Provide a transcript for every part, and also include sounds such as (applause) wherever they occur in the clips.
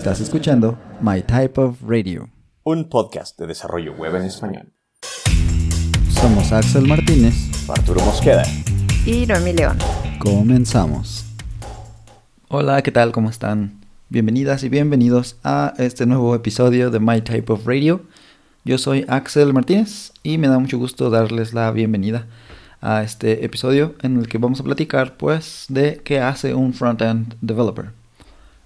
Estás escuchando My Type of Radio, un podcast de desarrollo web en español. Somos Axel Martínez, Arturo Mosqueda y Noemi León. Comenzamos. Hola, ¿qué tal? ¿Cómo están? Bienvenidas y bienvenidos a este nuevo episodio de My Type of Radio. Yo soy Axel Martínez y me da mucho gusto darles la bienvenida a este episodio en el que vamos a platicar pues de qué hace un front-end developer.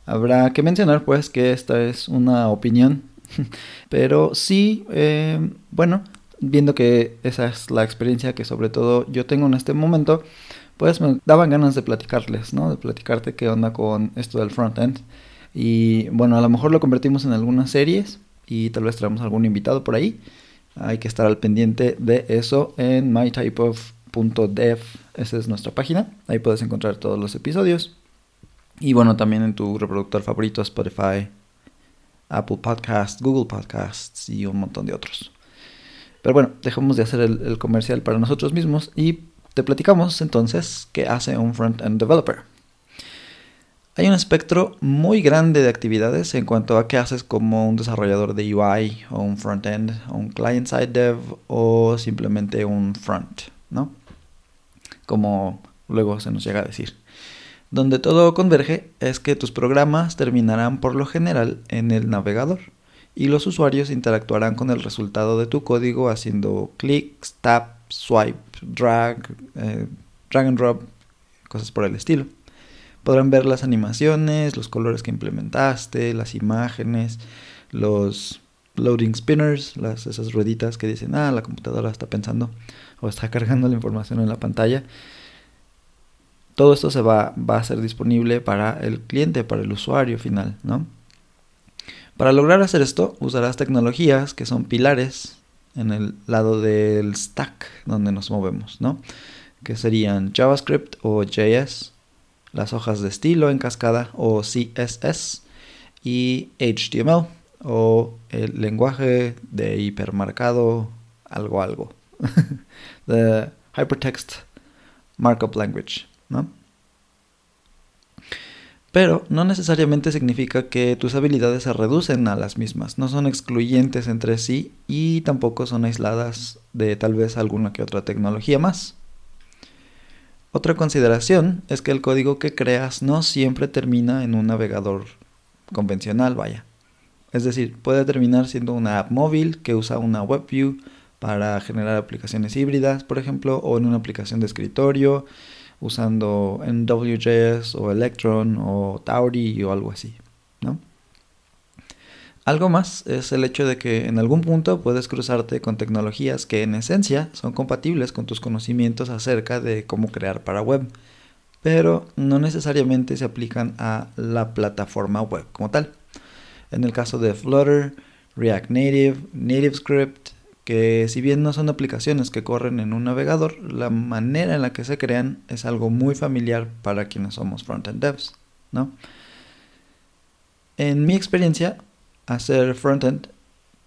Habrá que mencionar pues que esta es una opinión, (laughs) pero sí, eh, bueno, viendo que esa es la experiencia que sobre todo yo tengo en este momento, pues me daban ganas de platicarles, ¿no? De platicarte qué onda con esto del front-end. Y bueno, a lo mejor lo convertimos en algunas series y tal vez traemos algún invitado por ahí. Hay que estar al pendiente de eso en mytypeof.dev. Esa es nuestra página. Ahí puedes encontrar todos los episodios. Y bueno, también en tu reproductor favorito, Spotify, Apple Podcasts, Google Podcasts y un montón de otros. Pero bueno, dejamos de hacer el, comercial para nosotros mismos y te platicamos entonces qué hace un front-end developer. Hay un espectro muy grande de actividades en cuanto a qué haces como un desarrollador de UI o un front-end o un client-side dev o simplemente un front, ¿no? Como luego se nos llega a decir. Donde todo converge es que tus programas terminarán por lo general en el navegador y los usuarios interactuarán con el resultado de tu código haciendo clics, tap, swipe, drag, eh, drag and drop, cosas por el estilo. Podrán ver las animaciones, los colores que implementaste, las imágenes, los loading spinners, las, esas rueditas que dicen, ah, la computadora está pensando o está (laughs) cargando la información en la pantalla todo esto se va, a ser disponible para el cliente, para el usuario final, ¿no? Para lograr hacer esto, usarás tecnologías que son pilares en el lado del stack donde nos movemos, ¿no? Que serían JavaScript o JS, las hojas de estilo en cascada o CSS y HTML o el lenguaje de hipermarcado algo algo. (laughs) The Hypertext Markup Language. Pero no necesariamente significa que tus habilidades se reducen a las mismas, no son excluyentes entre sí y tampoco son aisladas de tal vez alguna que otra tecnología más. Otra consideración es que el código que creas no siempre termina en un navegador convencional, vaya. Es decir, puede terminar siendo una app móvil que usa una WebView para generar aplicaciones híbridas, por ejemplo, o en una aplicación de escritorio, usando NWJS o Electron o Tauri o algo así, ¿no? Algo más es el hecho de que en algún punto puedes cruzarte con tecnologías que en esencia son compatibles con tus conocimientos acerca de cómo crear para web, pero no necesariamente se aplican a la plataforma web como tal. En el caso de Flutter, React Native, NativeScript, que si bien no son aplicaciones que corren en un navegador, la manera en la que se crean es algo muy familiar para quienes somos frontend devs, ¿no? En mi experiencia, hacer frontend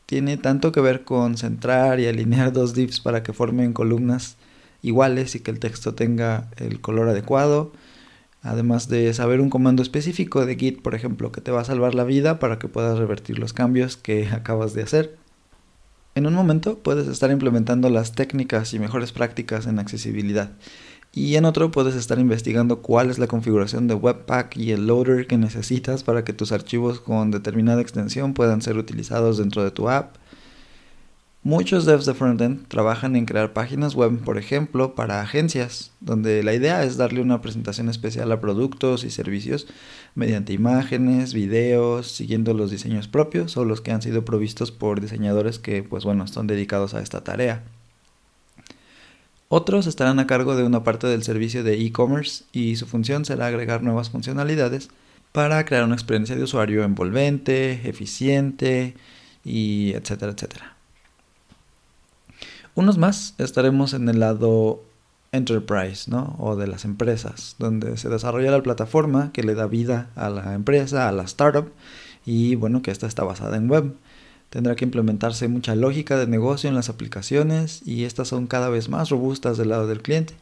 tiene tanto que ver con centrar y alinear (laughs) dos divs para que formen columnas iguales y que el texto tenga el color adecuado, además de saber un comando específico de Git, por ejemplo, que te va a salvar la vida para que puedas revertir los cambios que (laughs) acabas de hacer en un momento puedes estar implementando las técnicas y mejores prácticas en accesibilidad. Y en otro puedes estar investigando cuál es la configuración de Webpack y el loader que necesitas para que tus archivos con determinada extensión puedan ser utilizados dentro de tu app Muchos devs de frontend trabajan en crear páginas web, por ejemplo, para agencias, donde la idea es darle una presentación especial a productos y servicios mediante imágenes, videos, siguiendo los diseños propios o los que han sido provistos por diseñadores que, pues bueno, están dedicados a esta tarea. Otros estarán a cargo de una parte del servicio de e-commerce y su función será agregar nuevas funcionalidades para crear una experiencia de usuario envolvente, eficiente y etcétera, etcétera. Unos más estaremos en el lado enterprise, ¿no? O de las empresas, donde se desarrolla la plataforma que le da vida a la empresa, a la startup, y bueno, que esta está basada en web. Tendrá que implementarse mucha lógica de negocio en las aplicaciones y estas son cada vez más robustas del lado del cliente.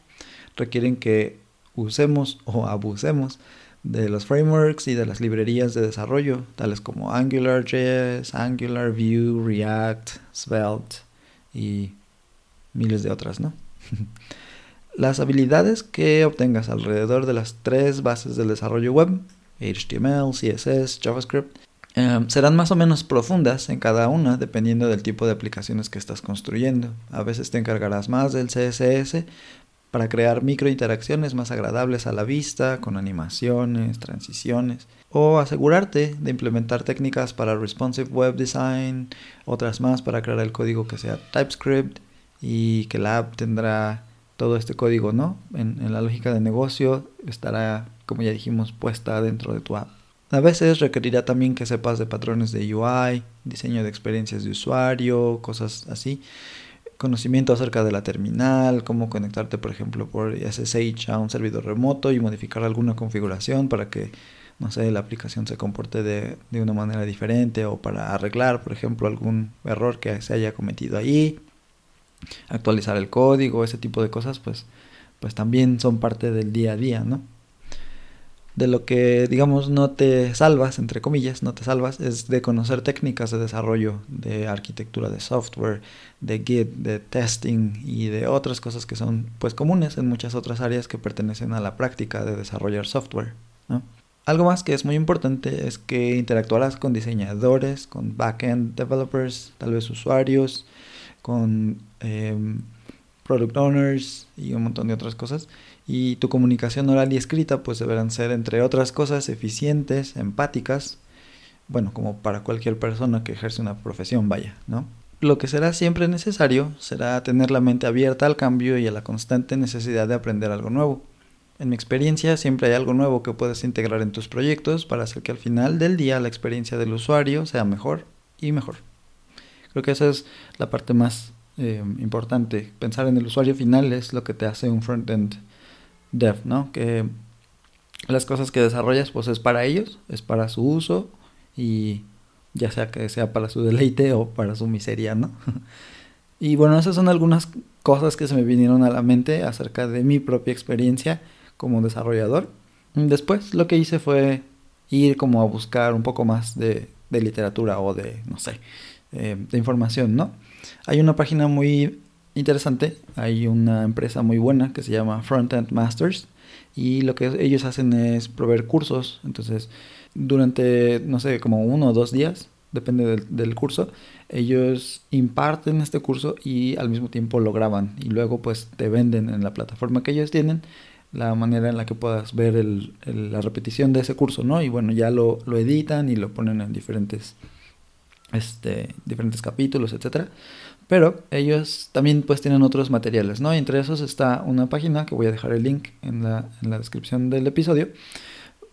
Requieren que usemos o abusemos de los frameworks y de las librerías de desarrollo, tales como AngularJS, Angular, Vue, React, Svelte y miles de otras, ¿no? (laughs) las habilidades que obtengas alrededor de las tres bases del desarrollo web, HTML, CSS, JavaScript, em, serán más o menos profundas en cada una dependiendo del tipo de aplicaciones que estás construyendo. A veces te encargarás más del CSS para crear micro interacciones más agradables a la vista, con animaciones, transiciones, o asegurarte de implementar técnicas para responsive web design, otras más para crear el código que sea TypeScript y que la app tendrá todo este código, ¿no? En, la lógica de negocio estará, como ya dijimos, puesta dentro de tu app. A veces requerirá también que sepas de patrones de UI, diseño de experiencias de usuario, cosas así conocimiento acerca de la terminal, cómo conectarte, por ejemplo, por SSH a un servidor remoto y modificar alguna configuración para que, no sé, la aplicación se comporte de, de una manera diferente o para arreglar, por ejemplo, algún error que se haya cometido ahí, actualizar el código, ese tipo de cosas, pues, pues también son parte del día a día, ¿no? de lo que, digamos, no te salvas, entre comillas, no te salvas, es de conocer técnicas de desarrollo, de arquitectura de software, de Git, de testing y de otras cosas que son pues comunes en muchas otras áreas que pertenecen a la práctica de desarrollar software. Algo más que es muy importante es que interactuarás con diseñadores, con backend developers, tal vez usuarios, con em, product owners y un montón de otras cosas y tu comunicación oral y escrita pues deberán ser entre otras cosas eficientes, empáticas, bueno, como para cualquier persona que ejerce una profesión, vaya, ¿no? Lo que será siempre necesario será tener la mente abierta al cambio y a la constante necesidad de aprender algo nuevo. En mi experiencia siempre hay algo nuevo que puedes integrar en tus proyectos para hacer que al final del día la experiencia del usuario sea mejor y mejor. Creo que esa es la parte más eh, importante. Pensar en el usuario final es lo que te hace un frontend dev, ¿no? Que las cosas que desarrollas pues es para ellos, es para su uso y ya sea que sea para su deleite o para su miseria, ¿no? (laughs) y bueno, esas son algunas cosas que se me vinieron a la mente acerca de mi propia experiencia como desarrollador. Después lo que hice fue ir como a buscar un poco más de, literatura o de, no sé, eh, de información, ¿no? Hay una página muy interesante. Hay una empresa muy buena que se llama Frontend Masters y lo que ellos hacen es proveer cursos. Entonces, durante, no sé, como uno o dos días, depende del, curso, ellos imparten este curso y al mismo tiempo lo graban y luego pues te venden en la plataforma que ellos tienen la manera en la que puedas ver la repetición de ese curso, ¿no? Y bueno, ya lo, lo editan y lo ponen en diferentes, este, diferentes capítulos, etcétera. Pero ellos también pues tienen otros materiales, ¿no? Y entre esos está una página que voy a dejar el link en la, en la descripción del episodio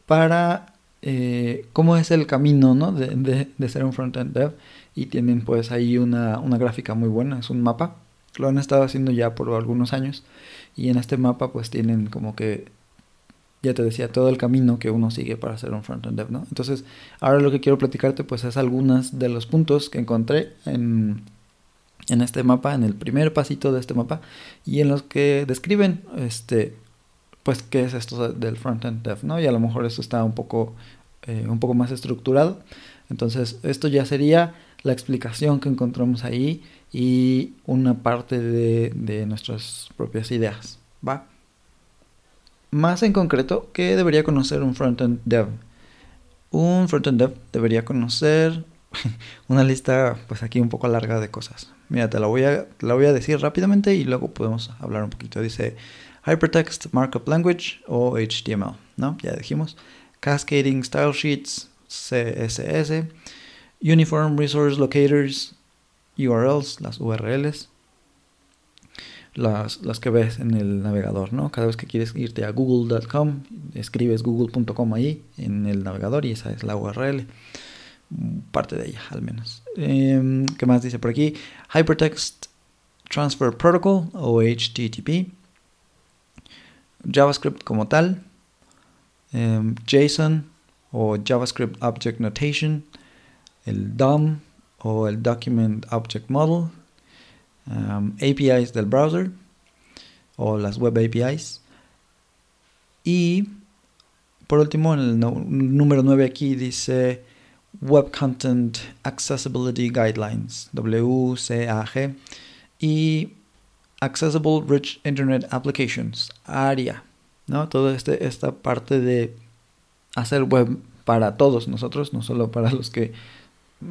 para eh, cómo es el camino, ¿no? De, de, de ser un frontend dev. Y tienen pues ahí una, una gráfica muy buena, es un mapa. Lo han estado haciendo ya por algunos años. Y en este mapa pues tienen como que ya te decía, todo el camino que uno sigue para ser un frontend dev, ¿no? Entonces, ahora lo que quiero platicarte pues es algunas de los puntos que encontré en, en este mapa, en el primer pasito de este mapa, y en los que describen, este, pues, qué es esto del frontend dev, ¿no? Y a lo mejor esto está un poco, eh, un poco más estructurado. Entonces, esto ya sería la explicación que encontramos ahí y una parte de, de nuestras propias ideas, ¿va? Más en concreto, ¿qué debería conocer un frontend dev? Un frontend dev debería conocer (laughs) una lista, pues aquí un poco larga de cosas. Mira, te la voy a, la voy a decir rápidamente y luego podemos hablar un poquito. Dice Hypertext Markup Language o HTML, ¿no? Ya dijimos. Cascading Style Sheets, CSS. Uniform Resource Locators, URLs, las URLs. Las, que ves en el navegador, ¿no? Cada vez que quieres irte a google.com, escribes google.com ahí en el navegador y esa es la URL parte de ella al menos. Em, ¿Qué más dice por aquí? Hypertext Transfer Protocol o HTTP. JavaScript como tal. Em, JSON o JavaScript Object Notation. El DOM o el Document Object Model. Em, APIs del browser o las web APIs. Y por último, en el número 9 aquí dice Web Content Accessibility Guidelines, WCAG, y Accessible Rich Internet Applications, ARIA, ¿no? Toda este, esta parte de hacer web para todos nosotros, no solo para los que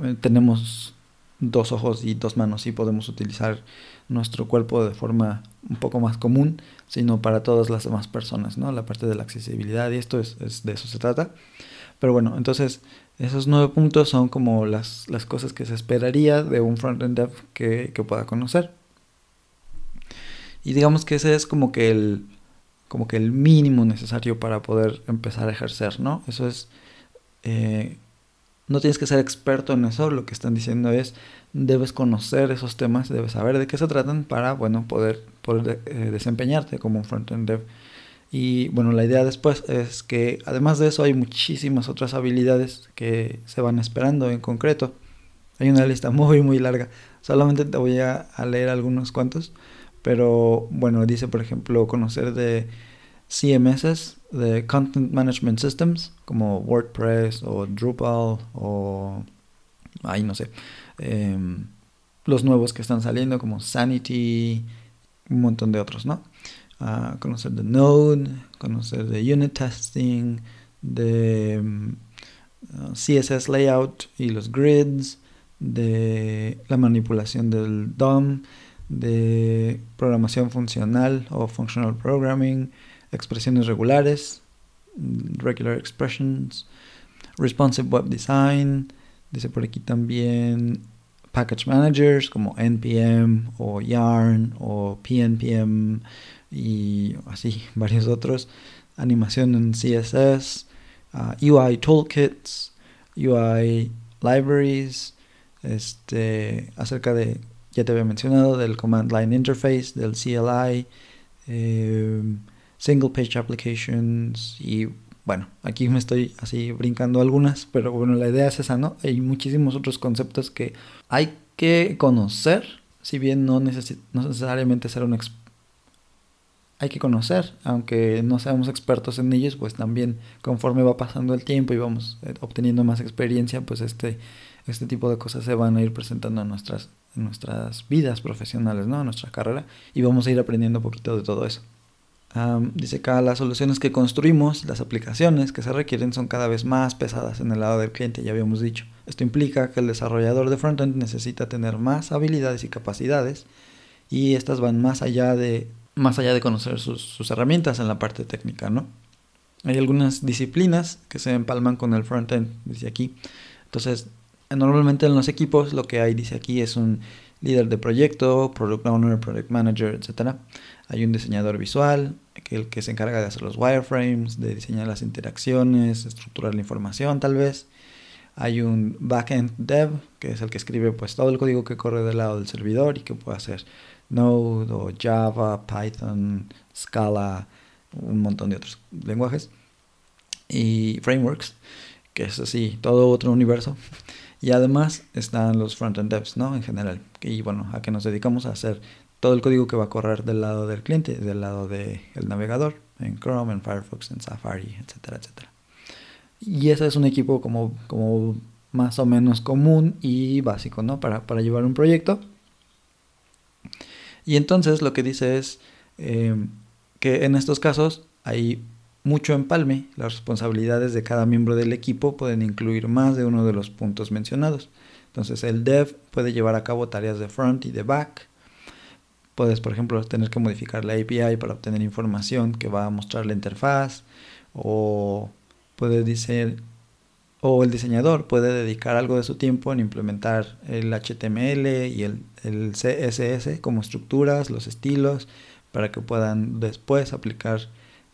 eh, tenemos dos ojos y dos manos y podemos utilizar nuestro cuerpo de forma un poco más común, sino para todas las demás personas, ¿no? La parte de la accesibilidad y esto es, de eso se trata. Pero bueno, entonces esos nueve puntos son como las, las cosas que se esperaría de un frontend dev que, que pueda conocer. Y digamos que ese es como que el como que el mínimo necesario para poder empezar a ejercer, ¿no? Eso es eh, no tienes que ser experto en eso, lo que están diciendo es, debes conocer esos temas, debes saber de qué se tratan para, bueno, poder, eh, desempeñarte como un frontend dev. Y bueno, la idea después es que además de eso hay muchísimas otras habilidades que se van esperando en concreto. Hay una lista muy muy larga. Solamente te voy a, a leer algunos cuantos. Pero bueno, dice por ejemplo conocer de CMS, de Content Management Systems, como WordPress o Drupal o, ay, no sé, em, los nuevos que están saliendo como Sanity, un montón de otros, ¿no? Ah, conocer de Node, conocer de Unit Testing, de em, CSS Layout y los grids, de la manipulación del DOM, de programación funcional o functional programming, expresiones regulares, regular expressions, responsive web design, dice por aquí también package managers como npm o yarn o pnpm y así (laughs) varios otros, animación en CSS, uh, UI toolkits, UI libraries, este, acerca de, ya te había mencionado, del command line interface, del CLI, eh, single page applications y bueno, aquí me estoy así brincando algunas, pero bueno, la idea es esa, ¿no? Hay muchísimos otros conceptos que hay que conocer, si bien no, no necesariamente ser un experto hay que conocer, aunque no seamos expertos en ellos, pues también conforme va pasando el tiempo y vamos eh, obteniendo más experiencia, pues este, este tipo de cosas se van a ir presentando en nuestras, nuestras vidas profesionales, ¿no? En nuestra carrera y vamos a ir aprendiendo un poquito de todo eso dice acá, las soluciones que construimos, las aplicaciones que se requieren son cada vez más pesadas en el lado del cliente, ya habíamos dicho. Esto implica que el desarrollador de frontend necesita tener más habilidades y capacidades y estas van más allá de, más allá de conocer sus, herramientas en la parte técnica, ¿no? Hay algunas disciplinas que se empalman con el frontend, dice aquí. Entonces, normalmente en los equipos lo que hay, dice aquí, es un líder de proyecto, product owner, project manager, etc. Hay un diseñador visual, el que se encarga de hacer los wireframes, de diseñar las interacciones, estructurar la información tal vez. Hay un backend dev, que es el que escribe pues todo el código que corre del lado del servidor y que puede hacer Node o Java, Python, Scala, un montón de otros lenguajes. Y frameworks, que es así, todo otro universo. (laughs) Y además están los frontend devs, ¿no? En general. Y bueno, a que nos dedicamos a hacer todo el código que va a correr del lado del cliente, del lado del navegador, en Chrome, en Firefox, en Safari, etcétera, etcétera. Y ese es un equipo como, como más o menos común y básico, ¿no? Para, para llevar un proyecto. Y entonces lo que dice es eh, que en estos casos hay mucho empalme. Las responsabilidades de cada miembro del equipo pueden incluir más de uno de los puntos mencionados. Entonces el dev puede llevar a cabo tareas de front y de back Puedes, por ejemplo, tener que modificar la API para obtener información que va a mostrar la interfaz o puede decir o el diseñador puede dedicar algo de su tiempo en implementar el HTML y el, el CSS como estructuras, los estilos, para que puedan después aplicar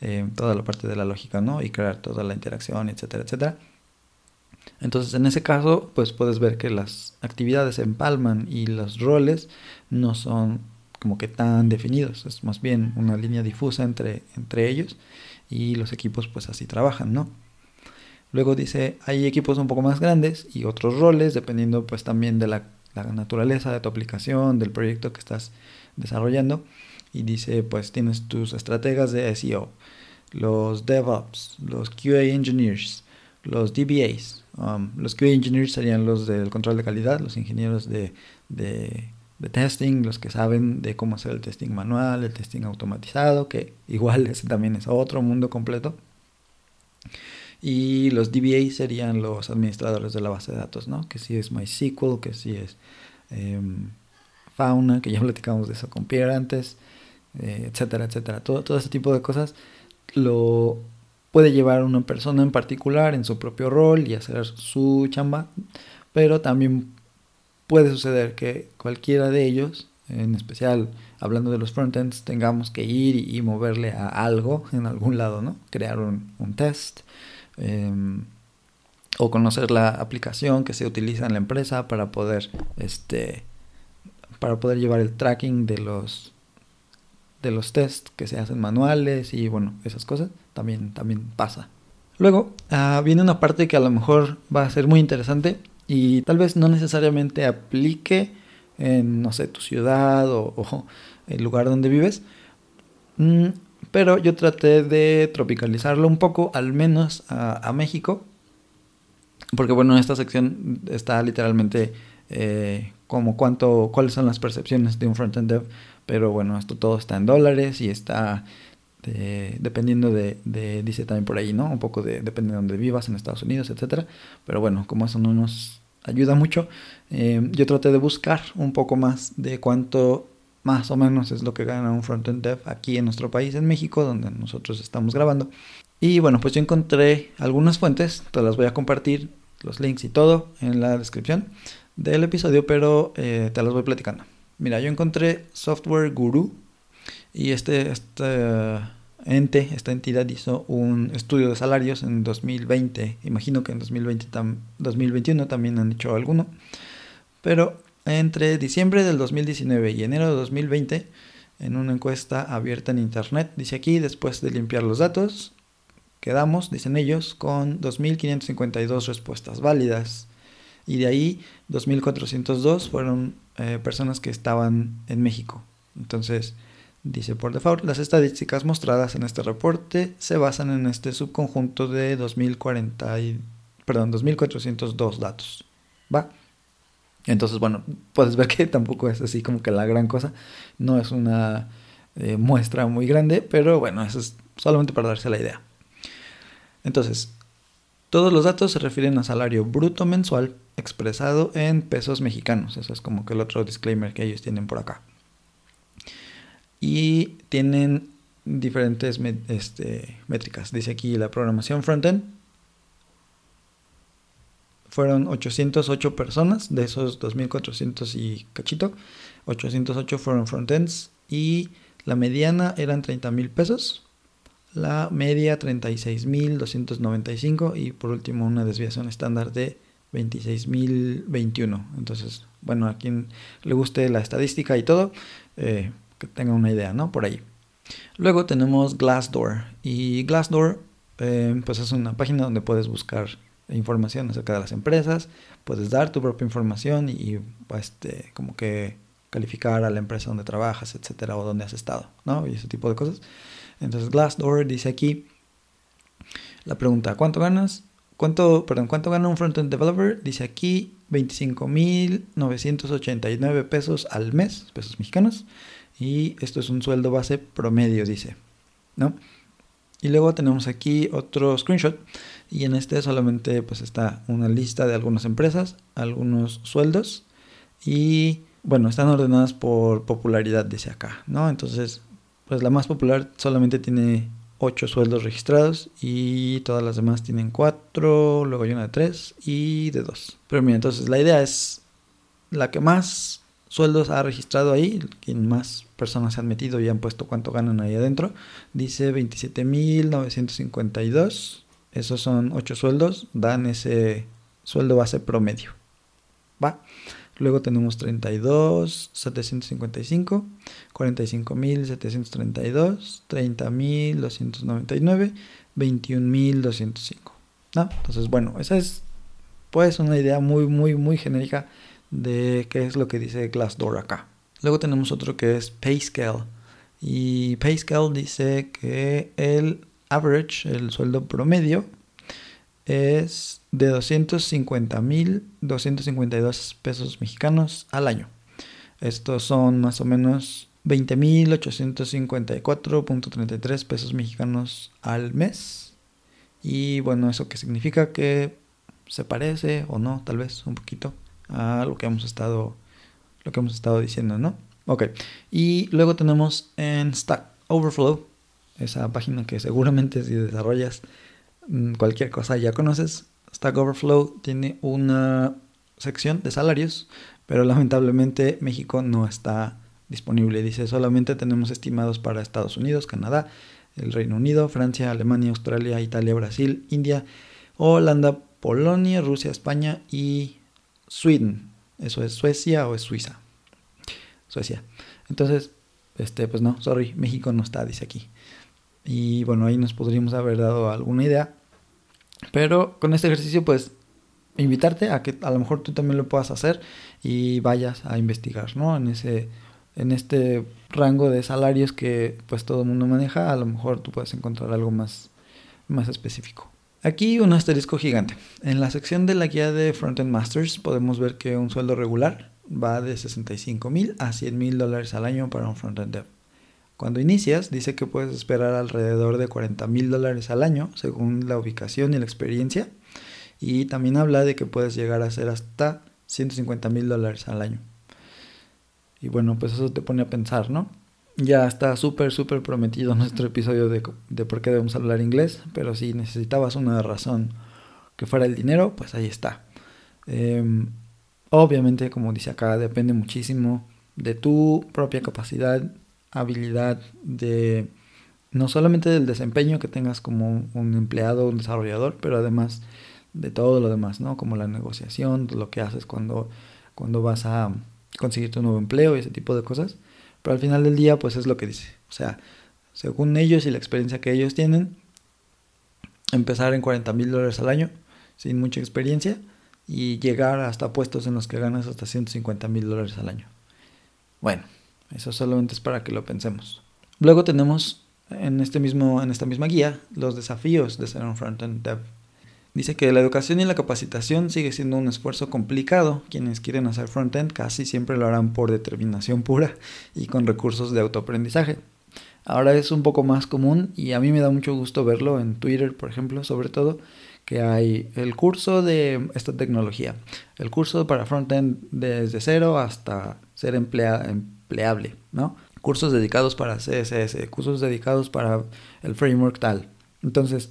eh, toda la parte de la lógica, ¿no? Y crear toda la interacción, etcétera, etcétera. Entonces, en ese caso, pues puedes ver que las actividades empalman y los roles no son como que tan definidos, es más bien una línea difusa entre, entre ellos y los equipos pues así trabajan, ¿no? Luego dice, hay equipos un poco más grandes y otros roles, dependiendo pues también de la, naturaleza de tu aplicación, del proyecto que estás desarrollando. Y dice, pues tienes tus estrategas de SEO, los DevOps, los QA Engineers, los DBAs. Um, los QA Engineers serían los del control de calidad, los ingenieros de, testing, los que saben de cómo hacer el testing manual, el testing automatizado, que (laughs) igual ese también es otro mundo completo. Y los DBAs serían los administradores de la base de datos, ¿no? Que si es MySQL, que si es em, Fauna, que ya (laughs) platicamos de eso con Pierre antes, eh, etcétera, etcétera. Todo, todo ese tipo de cosas lo puede llevar una persona en particular en su propio rol y hacer su chamba, pero también puede suceder que cualquiera de ellos, en especial hablando de los frontends, tengamos que ir y, moverle a algo en algún lado, ¿no? Crear un, test em, o conocer la aplicación que se utiliza en la empresa para poder, este, para poder llevar el tracking de los de los tests que se hacen manuales y bueno, esas cosas también, también pasa. Luego ah, viene una parte que a lo mejor va a ser muy interesante y tal vez no necesariamente aplique en, no sé, tu ciudad o, el lugar donde vives. Mm, pero yo traté de tropicalizarlo un poco, al menos a, México. Porque bueno, esta sección está literalmente eh, como cuánto, cuáles son las percepciones de un frontend dev pero bueno, esto todo está en dólares y está eh, dependiendo de, dice también por ahí, ¿no? Un poco de, depende de donde vivas en Estados Unidos, etcétera. Pero bueno, como eso no nos ayuda mucho, eh, yo traté de buscar un poco más de cuánto más o menos es lo que gana un frontend dev aquí en nuestro país, en México, donde nosotros estamos grabando. Y bueno, pues yo encontré algunas fuentes, te las voy a compartir, los links y todo en la descripción del episodio, pero eh, te las voy platicando. Mira, yo encontré Software Guru y este, este ente, esta entidad hizo un estudio de salarios en 2020. Imagino que en 2020 2021 también han hecho alguno. Pero entre diciembre del 2019 y enero de 2020, en una encuesta abierta en internet, dice aquí, después de limpiar los datos, quedamos, dicen ellos, con 2.552 respuestas válidas. Y de ahí, 2.402 fueron eh, personas que estaban en México. Entonces, dice por default, las estadísticas mostradas en este reporte se basan en este subconjunto de 2040 y, perdón, 2402 datos. ¿Va? Entonces, bueno, puedes ver que (laughs) tampoco es así como que la gran cosa. No es una eh, muestra muy grande, pero bueno, eso es solamente para darse la idea. Entonces, todos los datos se refieren a salario bruto mensual expresado en pesos mexicanos. Eso es como que el otro disclaimer que ellos tienen por acá. Y tienen diferentes este, métricas. Dice aquí la programación frontend. Fueron 808 personas, de esos 2400 y cachito. 808 fueron frontends y la mediana eran 30 mil pesos. La media 36.295 y por último una desviación estándar de 26.021. Entonces, bueno, a quien le guste la estadística y todo, eh, que tenga una idea, ¿no? Por ahí. Luego tenemos Glassdoor. Y Glassdoor, eh, pues es una página donde puedes buscar información acerca de las empresas, puedes dar tu propia información y, este, como que calificar a la empresa donde trabajas, etcétera, o donde has estado, ¿no? Y ese tipo de cosas. Entonces, Glassdoor dice aquí la pregunta: ¿cuánto ganas? ¿Cuánto, perdón, ¿cuánto gana un frontend developer? Dice aquí 25.989 pesos al mes, pesos mexicanos. Y esto es un sueldo base promedio, dice. ¿No? Y luego tenemos aquí otro screenshot. Y en este solamente pues está una lista de algunas empresas, algunos sueldos. Y bueno, están ordenadas por popularidad, dice acá. ¿No? Entonces, pues la más popular solamente tiene 8 sueldos registrados y todas las demás tienen 4, luego hay una de 3 y de 2. Pero mira, entonces la idea es la que más sueldos ha registrado ahí, quien más personas se han metido y han puesto cuánto ganan ahí adentro, dice 27.952. Esos son 8 sueldos, dan ese sueldo base promedio. ¿Va? Luego tenemos 32, 755, 45.732, 30.299, 21.205. ¿no? Entonces, bueno, esa es pues una idea muy, muy, muy genérica de qué es lo que dice Glassdoor acá. Luego tenemos otro que es PayScale. Y PayScale dice que el average, el sueldo promedio, es de 250.252 pesos mexicanos al año. Estos son más o menos 20.854.33 pesos mexicanos al mes. Y bueno, ¿eso qué significa? Que se parece o no, tal vez un poquito a lo que hemos estado, lo que hemos estado diciendo, ¿no? Ok, y luego tenemos en Stack Overflow, esa página que seguramente si desarrollas mm, cualquier cosa ya conoces. Stack Overflow tiene una sección de salarios, pero lamentablemente México no está disponible. Dice solamente tenemos estimados para Estados Unidos, Canadá, el Reino Unido, Francia, Alemania, Australia, Italia, Brasil, India, Holanda, Polonia, Rusia, España y Sweden. Eso es Suecia o es Suiza. Suecia. Entonces, este, pues no, sorry, México no está, dice aquí. Y bueno, ahí nos podríamos haber dado alguna idea. Pero con este ejercicio, pues, invitarte a que a lo mejor tú también lo puedas hacer y vayas a investigar, ¿no? En ese, en este rango de salarios que pues todo el mundo maneja, a lo mejor tú puedes encontrar algo más, más específico. Aquí un asterisco gigante. En la sección de la guía de Frontend Masters podemos ver que un sueldo regular va de 65 mil a 100 mil dólares al año para un frontend dev. Cuando inicias, dice que puedes esperar alrededor de 40 mil dólares al año según la ubicación y la experiencia. Y también habla de que puedes llegar a ser hasta 150 mil dólares al año. Y bueno, pues eso te pone a pensar, ¿no? Ya está súper, súper prometido nuestro episodio de, de por qué debemos hablar inglés, pero si necesitabas una razón que fuera el dinero, pues ahí está. Em, obviamente, como dice acá, depende muchísimo de tu propia capacidad, habilidad, de no solamente del desempeño que tengas como un empleado, un desarrollador, pero además de todo lo demás, ¿no? Como la negociación, lo que haces cuando, cuando vas a conseguir tu nuevo empleo y ese tipo de cosas. Pero al final del día, pues es lo que dice. O sea, según ellos y la experiencia que ellos tienen, empezar en 40 mil dólares al año, sin mucha experiencia, y llegar hasta puestos en los que ganas hasta 150 mil dólares al año. Bueno, eso solamente es para que lo pensemos. Luego tenemos en, este mismo, en esta misma guía los desafíos de ser un frontend dev. Dice que la educación y la capacitación sigue siendo un esfuerzo complicado. Quienes quieren hacer frontend casi siempre lo harán por determinación pura y con recursos de autoaprendizaje. Ahora es un poco más común y a mí me da mucho gusto verlo en Twitter, por ejemplo, sobre todo, que hay el curso de esta tecnología, el curso para frontend desde cero hasta ser empleable, ¿no? Cursos dedicados para CSS, cursos dedicados para el framework tal. Entonces,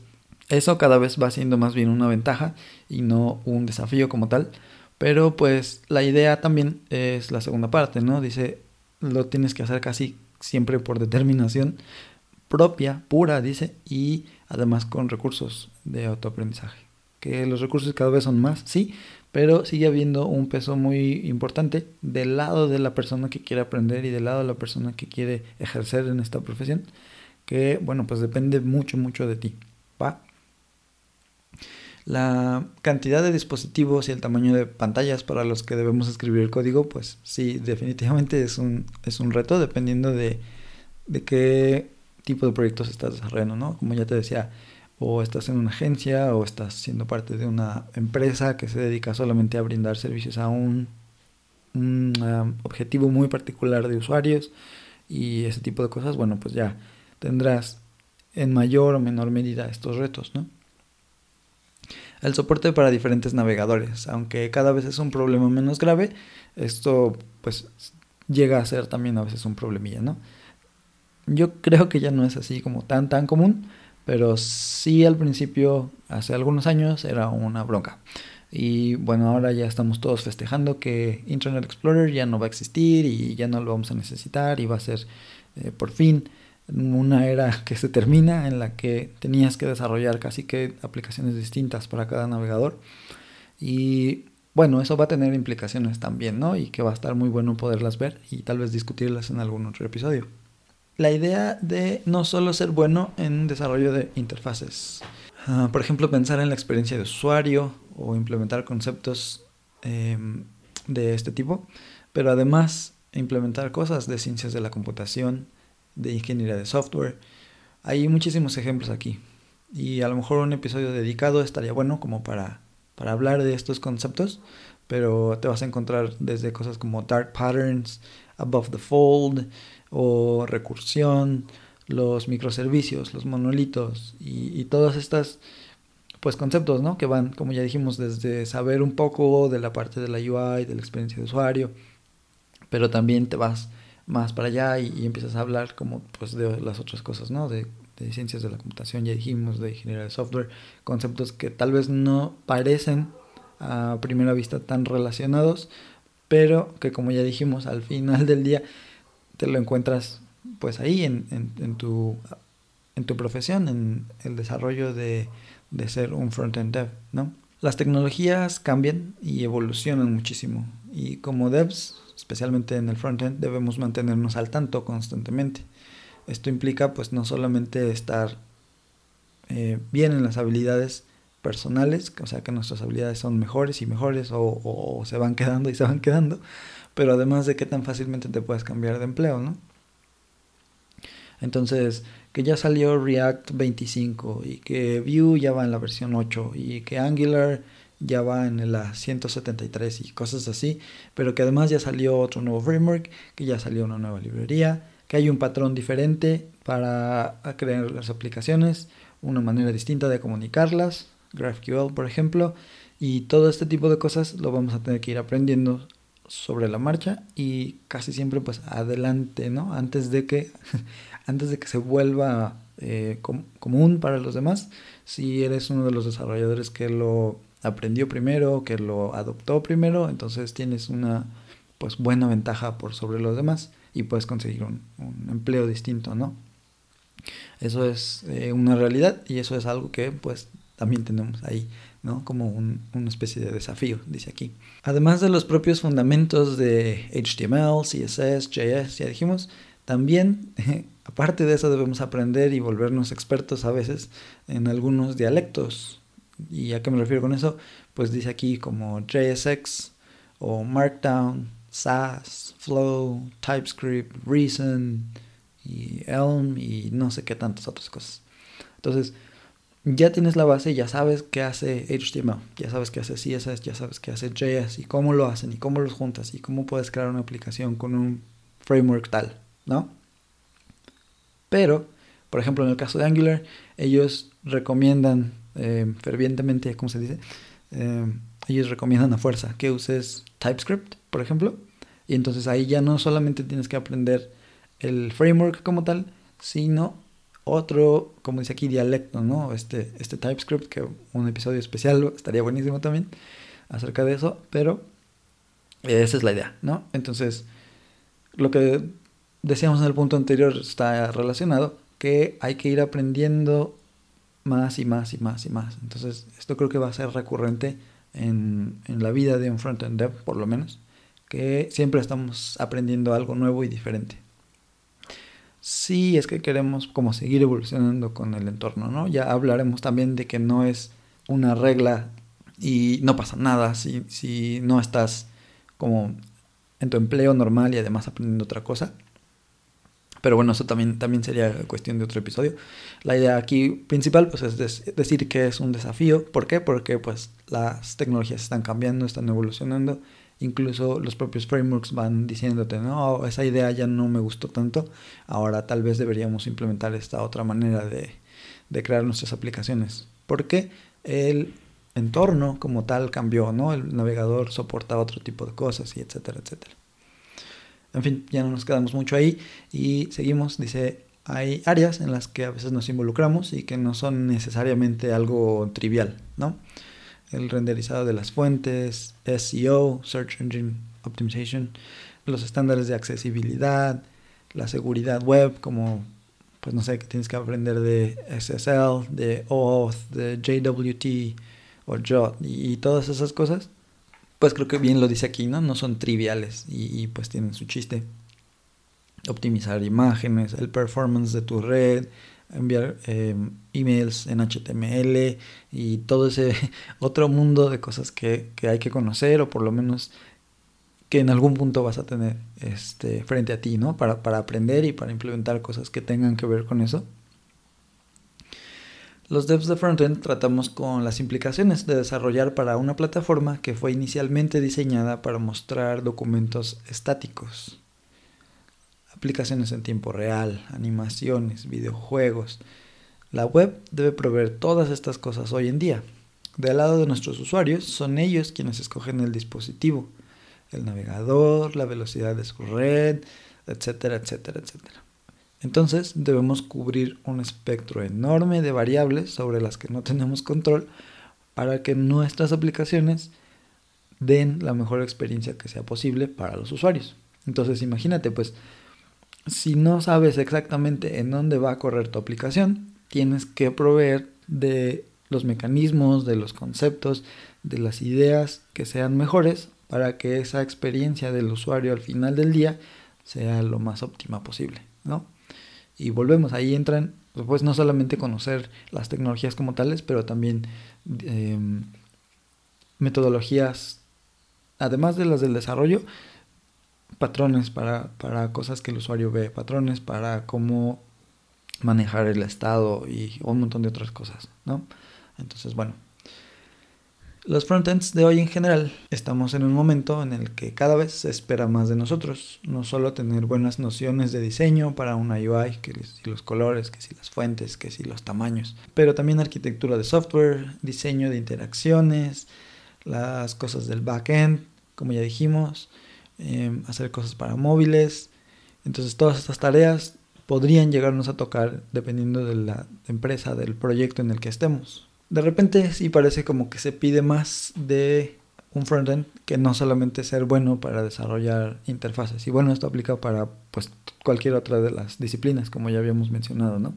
eso cada vez va siendo más bien una ventaja y no un desafío como tal. Pero pues la idea también es la segunda parte, ¿no? Dice, lo tienes que hacer casi siempre por determinación propia, pura, dice, y además con recursos de autoaprendizaje. Que los recursos cada vez son más, sí, pero sigue habiendo un peso muy importante del lado de la persona que quiere aprender y del lado de la persona que quiere ejercer en esta profesión, que bueno, pues depende mucho, mucho de ti, ¿va? La cantidad de dispositivos y el tamaño de pantallas para los que debemos escribir el código, pues sí, definitivamente es un, es un reto dependiendo de, de qué tipo de proyectos estás desarrollando, ¿no? Como ya te decía, o estás en una agencia o estás siendo parte de una empresa que se dedica solamente a brindar servicios a un, um, objetivo muy particular de usuarios y ese tipo de cosas, bueno, pues ya tendrás en mayor o menor medida estos retos, ¿no? El soporte para diferentes navegadores. Aunque cada vez es un problema menos grave, esto pues llega a ser también a veces un problemilla, ¿no? Yo creo que ya no es así como tan tan común, pero sí al principio, hace algunos años, era una bronca. Y bueno, ahora ya estamos todos festejando que Internet Explorer ya no va a existir y ya no lo vamos a necesitar y va a ser eh, por fin una era que se termina en la que tenías que desarrollar casi que aplicaciones distintas para cada navegador. Y bueno, eso va a tener implicaciones también, ¿no? Y que va a estar muy bueno poderlas ver y tal vez discutirlas en algún otro episodio. La idea de no solo ser bueno en desarrollo de interfaces. Ah, por ejemplo, pensar en la experiencia de usuario o implementar conceptos em, de este tipo, pero además implementar cosas de ciencias de la computación, de ingeniería de software Hay muchísimos ejemplos aquí. Y a lo mejor un episodio dedicado estaría bueno como para, para hablar de estos conceptos, pero te vas a encontrar desde cosas como dark patterns, above the fold o recursión, los microservicios, los monolitos y, todas estas pues conceptos, ¿no? Que van, como ya dijimos, desde saber un poco de la parte de la UI, de la experiencia de usuario, pero también te vas más para allá y, empiezas a hablar como pues de las otras cosas, ¿no? De, de, ciencias de la computación, ya dijimos, de ingeniería de software, conceptos que tal vez no parecen a primera vista tan relacionados, pero que como ya dijimos, al final del día te lo encuentras pues ahí en, en, en tu, en tu profesión, en el desarrollo de, de ser un front-end dev, ¿no? Las tecnologías cambian y evolucionan muchísimo y como devs, especialmente en el front-end, debemos mantenernos al tanto constantemente. Esto implica pues no solamente estar eh, bien en las habilidades personales, o sea que nuestras habilidades son mejores y mejores o, se van (laughs) quedando y se van quedando, pero además de que tan fácilmente te puedes cambiar de empleo, ¿no? Entonces, que ya salió React 25 y que Vue ya va en la versión 8 y que Angular ya va en la 173 y cosas así, pero que además ya salió otro nuevo framework, que ya salió una nueva librería, que hay un patrón diferente para crear las aplicaciones, una manera distinta de comunicarlas, GraphQL por ejemplo, y todo este tipo de cosas lo vamos a tener que ir aprendiendo sobre la marcha y casi siempre pues adelante, ¿no? Antes de que (laughs) antes de que se vuelva eh, común para los demás, si eres uno de los desarrolladores que lo aprendió primero, que lo adoptó primero, entonces tienes una pues buena ventaja por sobre los demás y puedes conseguir un, empleo distinto, ¿no? Eso es eh, una realidad y eso es algo que pues también tenemos ahí, ¿no? Como una especie de desafío, dice aquí. Además de los propios fundamentos de HTML, CSS, JS, ya dijimos, también (laughs) Aparte de eso debemos aprender y volvernos expertos a veces en algunos dialectos. ¿Y a qué me refiero con eso? Pues dice aquí como JSX o Markdown, SAS, Flow, TypeScript, Reason y Elm y no sé qué tantas otras cosas. Entonces, ya tienes la base, ya sabes qué hace HTML, ya sabes qué hace CSS, ya sabes qué hace JS y cómo lo hacen y cómo los juntas y cómo puedes crear una aplicación con un framework tal, ¿no? Pero, por ejemplo, en el caso de Angular, ellos recomiendan eh, fervientemente, ¿cómo se dice? Eh, ellos recomiendan a fuerza que uses TypeScript, por ejemplo. Y entonces ahí ya no solamente tienes que aprender el framework como tal, sino otro, como dice aquí, dialecto, ¿no? Este, este TypeScript, que un episodio especial estaría buenísimo también acerca de eso, pero esa es la idea, ¿no? Entonces, lo que decíamos en el punto anterior, está relacionado, que hay que ir aprendiendo más y más y más y más. Entonces, esto creo que va a ser recurrente en, en la vida de un front-end dev, por lo menos, que siempre estamos aprendiendo algo nuevo y diferente. Si es que queremos como seguir evolucionando con el entorno, ¿no? Ya hablaremos también de que no es una regla y no pasa nada si, si no estás como en tu empleo normal y además aprendiendo otra cosa. Pero bueno, eso también, también sería cuestión de otro episodio. La idea aquí principal pues, es decir que es un desafío. ¿Por qué? Porque pues, las tecnologías están cambiando, están evolucionando. Incluso los propios frameworks van diciéndote, no, esa idea ya no me gustó tanto. Ahora tal vez deberíamos implementar esta otra manera de, de crear nuestras aplicaciones. Porque el entorno como tal cambió, ¿no? El navegador soporta otro tipo de cosas y etcétera, etcétera. En fin, ya no nos quedamos mucho ahí y seguimos. Dice, hay áreas en las que a veces nos involucramos y que no son necesariamente algo trivial, ¿no? El renderizado de las fuentes, SEO, Search Engine Optimization, los estándares de accesibilidad, la seguridad web, como, pues no sé, que tienes que aprender de SSL, de OAuth, de JWT o JOT y todas esas cosas pues creo que bien lo dice aquí, ¿no? No son triviales y, pues tienen su chiste. Optimizar imágenes, el performance de tu red, enviar em, emails en HTML y todo ese (laughs) otro mundo de cosas que, que, hay que conocer o por lo menos que en algún punto vas a tener este, frente a ti, ¿no? Para, para aprender y para implementar cosas que tengan que ver con eso. Los devs de frontend tratamos con las implicaciones de desarrollar para una plataforma que fue inicialmente diseñada para mostrar documentos estáticos. Aplicaciones en tiempo real, animaciones, videojuegos. La web debe proveer todas estas cosas hoy en día. Del lado de nuestros usuarios son ellos quienes escogen el dispositivo, el navegador, la velocidad de su red, etcétera, etcétera, etcétera. Entonces debemos cubrir un espectro enorme de variables sobre las que no tenemos control para que nuestras aplicaciones den la mejor experiencia que sea posible para los usuarios. Entonces imagínate, pues, si no sabes exactamente en dónde va a correr tu aplicación, tienes que proveer de los mecanismos, de los conceptos, de las ideas que sean mejores para que esa experiencia del usuario al final del día sea lo más óptima posible, ¿no? Y volvemos, ahí entran, pues no solamente conocer las tecnologías como tales, pero también em, metodologías, además de las del desarrollo, patrones para, para cosas que el usuario ve, patrones para cómo manejar el estado y un montón de otras cosas, ¿no? Entonces, bueno, los frontends de hoy en general estamos en un momento en el que cada vez se espera más de nosotros, no solo tener buenas nociones de diseño para una UI, que si los colores, que si las fuentes, que si los tamaños, pero también arquitectura de software, diseño de interacciones, las cosas del backend, como ya dijimos, em, hacer cosas para móviles. Entonces todas estas tareas podrían llegarnos a tocar dependiendo de la empresa, del proyecto en el que estemos de repente sí parece como que se pide más de un frontend que no solamente ser bueno para desarrollar interfaces. Y bueno, esto aplica para pues cualquier otra de las disciplinas, como ya habíamos mencionado, ¿no?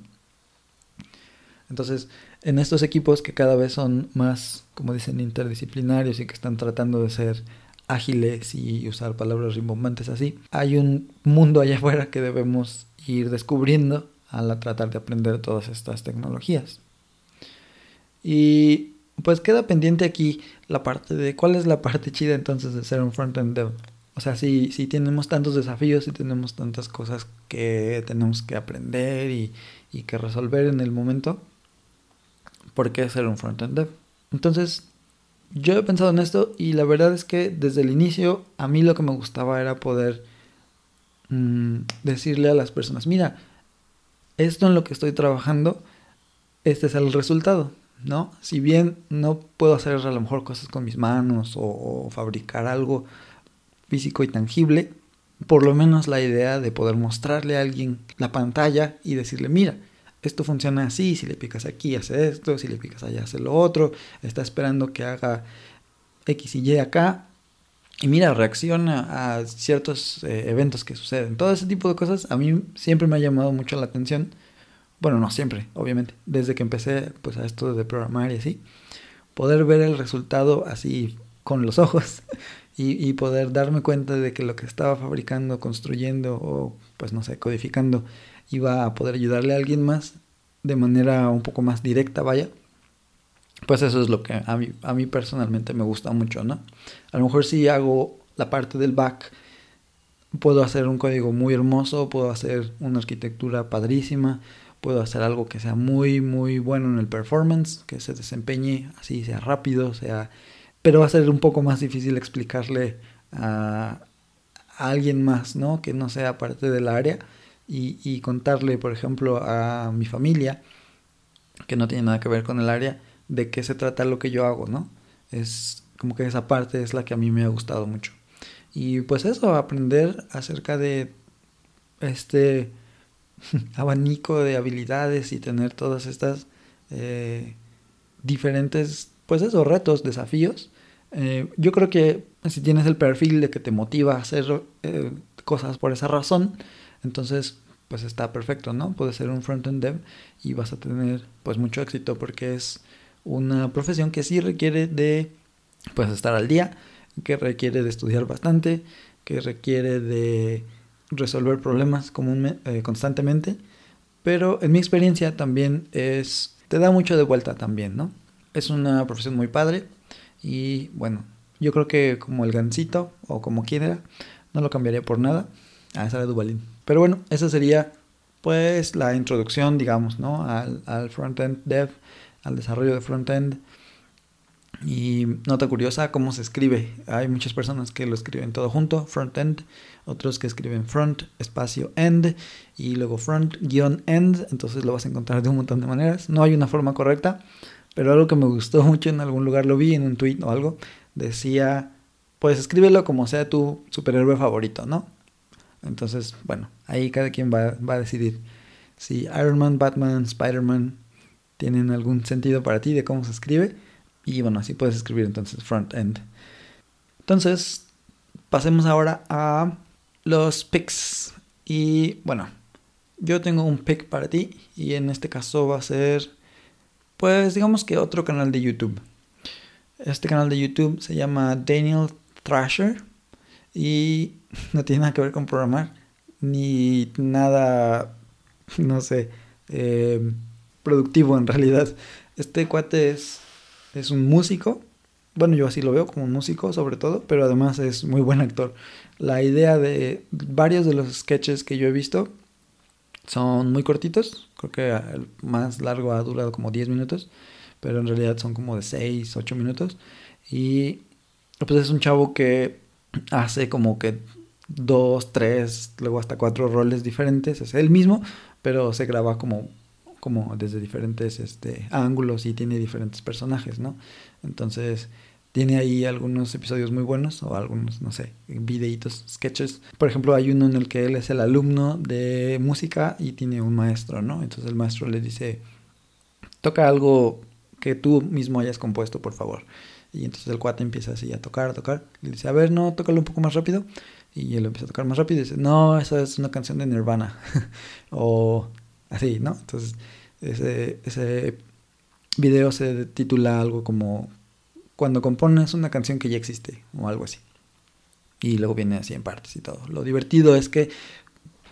Entonces, en estos equipos que cada vez son más, como dicen, interdisciplinarios y que están tratando de ser ágiles y usar palabras rimbombantes así, hay un mundo allá (laughs) afuera que debemos ir descubriendo al tratar de aprender todas estas tecnologías. Y pues queda pendiente aquí la parte de cuál es la parte chida entonces de ser un front-end dev. O sea, si, si tenemos tantos desafíos y tenemos tantas cosas que tenemos que aprender y, y que resolver en el momento, ¿por qué ser un front-end dev? Entonces, yo he pensado en esto y la verdad es que desde el inicio a mí lo que me gustaba era poder mm, decirle a las personas, mira, esto en lo que estoy trabajando, este es el resultado. ¿No? Si bien no puedo hacer a lo mejor cosas con mis manos o, fabricar algo físico y tangible, por lo menos la idea de poder mostrarle a alguien la pantalla y decirle, mira, esto funciona así, si le picas aquí hace esto, si le picas allá hace lo otro, está esperando que haga X y Y acá, y mira, reacciona a ciertos eh, eventos que suceden. Todo ese tipo de cosas a mí siempre me ha llamado mucho la atención bueno, no siempre, obviamente, desde que empecé pues a esto de programar y así, poder ver el resultado así con los ojos (laughs) y, poder darme cuenta de que lo que estaba fabricando, construyendo o pues no sé, codificando iba a poder ayudarle a alguien más de manera un poco más directa, vaya. Pues eso es lo que a mí, a mí personalmente me gusta mucho, ¿no? A lo mejor si hago la parte del back, puedo hacer un código muy hermoso, puedo hacer una arquitectura padrísima, puedo hacer algo que sea muy, muy bueno en el performance, que se desempeñe así, sea rápido, sea... Pero va a ser un poco más difícil explicarle a, alguien más, ¿no? Que no sea parte del área y, y contarle, por ejemplo, a mi familia, que no tiene nada que ver con el área, de qué se trata lo que yo hago, ¿no? Es como que esa parte es la que a mí me ha gustado mucho. Y pues eso, aprender acerca de este (laughs) abanico de habilidades y tener todas estas eh, diferentes, pues esos retos, desafíos. Eh, yo creo que si tienes el perfil de que te motiva a hacer eh, cosas por esa razón, entonces pues está perfecto, ¿no? Puedes ser un front-end dev y vas a tener pues mucho éxito porque es una profesión que sí requiere de pues estar al día, que requiere de estudiar bastante, que requiere de resolver problemas eh, constantemente, pero en mi experiencia también es, te da mucho de vuelta también, ¿no? Es una profesión muy padre y bueno, yo creo que como el gancito o como quiera, no lo cambiaría por nada. a esa de Duvalín. Pero bueno, esa sería pues la introducción, digamos, ¿no? Al, al front-end dev al desarrollo de front-end. Y nota curiosa, cómo se escribe. Hay muchas personas que lo escriben todo junto, front-end, otros que escriben front, espacio, end, y luego front-end, entonces lo vas a encontrar de un montón de maneras. No hay una forma correcta, pero algo que me gustó mucho en algún lugar, lo vi en un tweet o algo, decía, pues escríbelo como sea tu superhéroe favorito, ¿no? Entonces, bueno, ahí cada quien va, va a decidir si Iron Man, Batman, Spider-Man tienen algún sentido para ti de cómo se escribe. Y bueno, así puedes escribir entonces front end. Entonces, pasemos ahora a los picks. Y bueno, yo tengo un pick para ti. Y en este caso va a ser, pues digamos que otro canal de YouTube. Este canal de YouTube se llama Daniel Thrasher. Y (laughs) no tiene nada que ver con programar. Ni nada, (laughs) no sé, eh, productivo en realidad. Este cuate es es un músico. Bueno, yo así lo veo como un músico sobre todo, pero además es muy buen actor. La idea de varios de los sketches que yo he visto son muy cortitos. Creo que el más largo ha durado como 10 minutos, pero en realidad son como de 6, 8 minutos. Y pues es un chavo que hace como que dos, tres, luego hasta cuatro roles diferentes. Es él mismo, pero se graba como como desde diferentes este, ángulos y tiene diferentes personajes, ¿no? Entonces tiene ahí algunos episodios muy buenos o algunos, no sé, videitos, sketches. Por ejemplo, hay uno en el que él es el alumno de música y tiene un maestro, ¿no? Entonces el maestro le dice, toca algo que tú mismo hayas compuesto, por favor. Y entonces el cuate empieza así a tocar, a tocar. Le dice, a ver, no, tócalo un poco más rápido. Y él empieza a tocar más rápido y dice, no, esa es una canción de Nirvana. (laughs) o así, ¿no? Entonces, ese, ese video se titula algo como Cuando compones una canción que ya existe, o algo así. Y luego viene así en partes y todo. Lo divertido es que,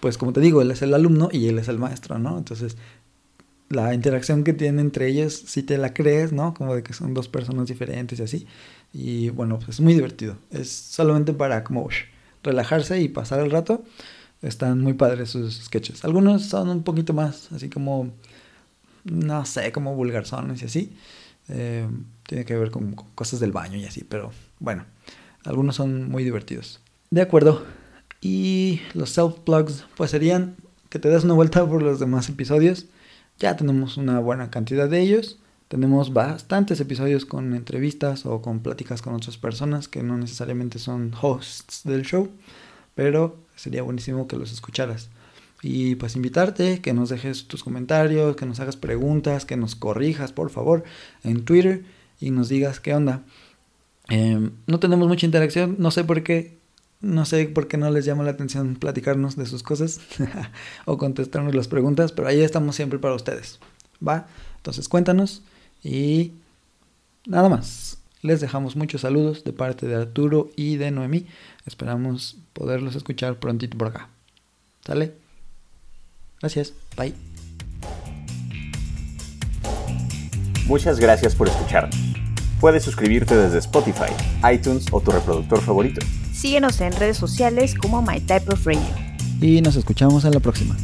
pues como te digo, él es el alumno y él es el maestro, ¿no? Entonces, la interacción que tienen entre ellos, si te la crees, ¿no? Como de que son dos personas diferentes y así. Y bueno, pues es muy divertido. Es solamente para como relajarse y pasar el rato. Están muy padres sus sketches. Algunos son un poquito más, así como, no sé, como vulgarzones y así. Eh, tiene que ver con cosas del baño y así, pero bueno, algunos son muy divertidos. De acuerdo. Y los self-plugs, pues serían que te des una vuelta por los demás episodios. Ya tenemos una buena cantidad de ellos. Tenemos bastantes episodios con entrevistas o con pláticas con otras personas que no necesariamente son hosts del show, pero sería buenísimo que los escucharas. Y pues invitarte, que nos dejes tus comentarios, que nos hagas preguntas, que nos corrijas, por favor, en Twitter y nos digas qué onda. Em, no tenemos mucha interacción, no sé por qué, no sé por qué no les llama la atención platicarnos de sus cosas (laughs) o contestarnos las preguntas, pero ahí estamos siempre para ustedes. ¿Va? Entonces cuéntanos y nada más. Les dejamos muchos saludos de parte de Arturo y de Noemí. Esperamos poderlos escuchar prontito por acá. ¿Sale? Gracias. Bye. Muchas gracias por escucharnos. Puedes suscribirte desde Spotify, iTunes o tu reproductor favorito. Síguenos en redes sociales como My Type of Radio. Y nos escuchamos en la próxima.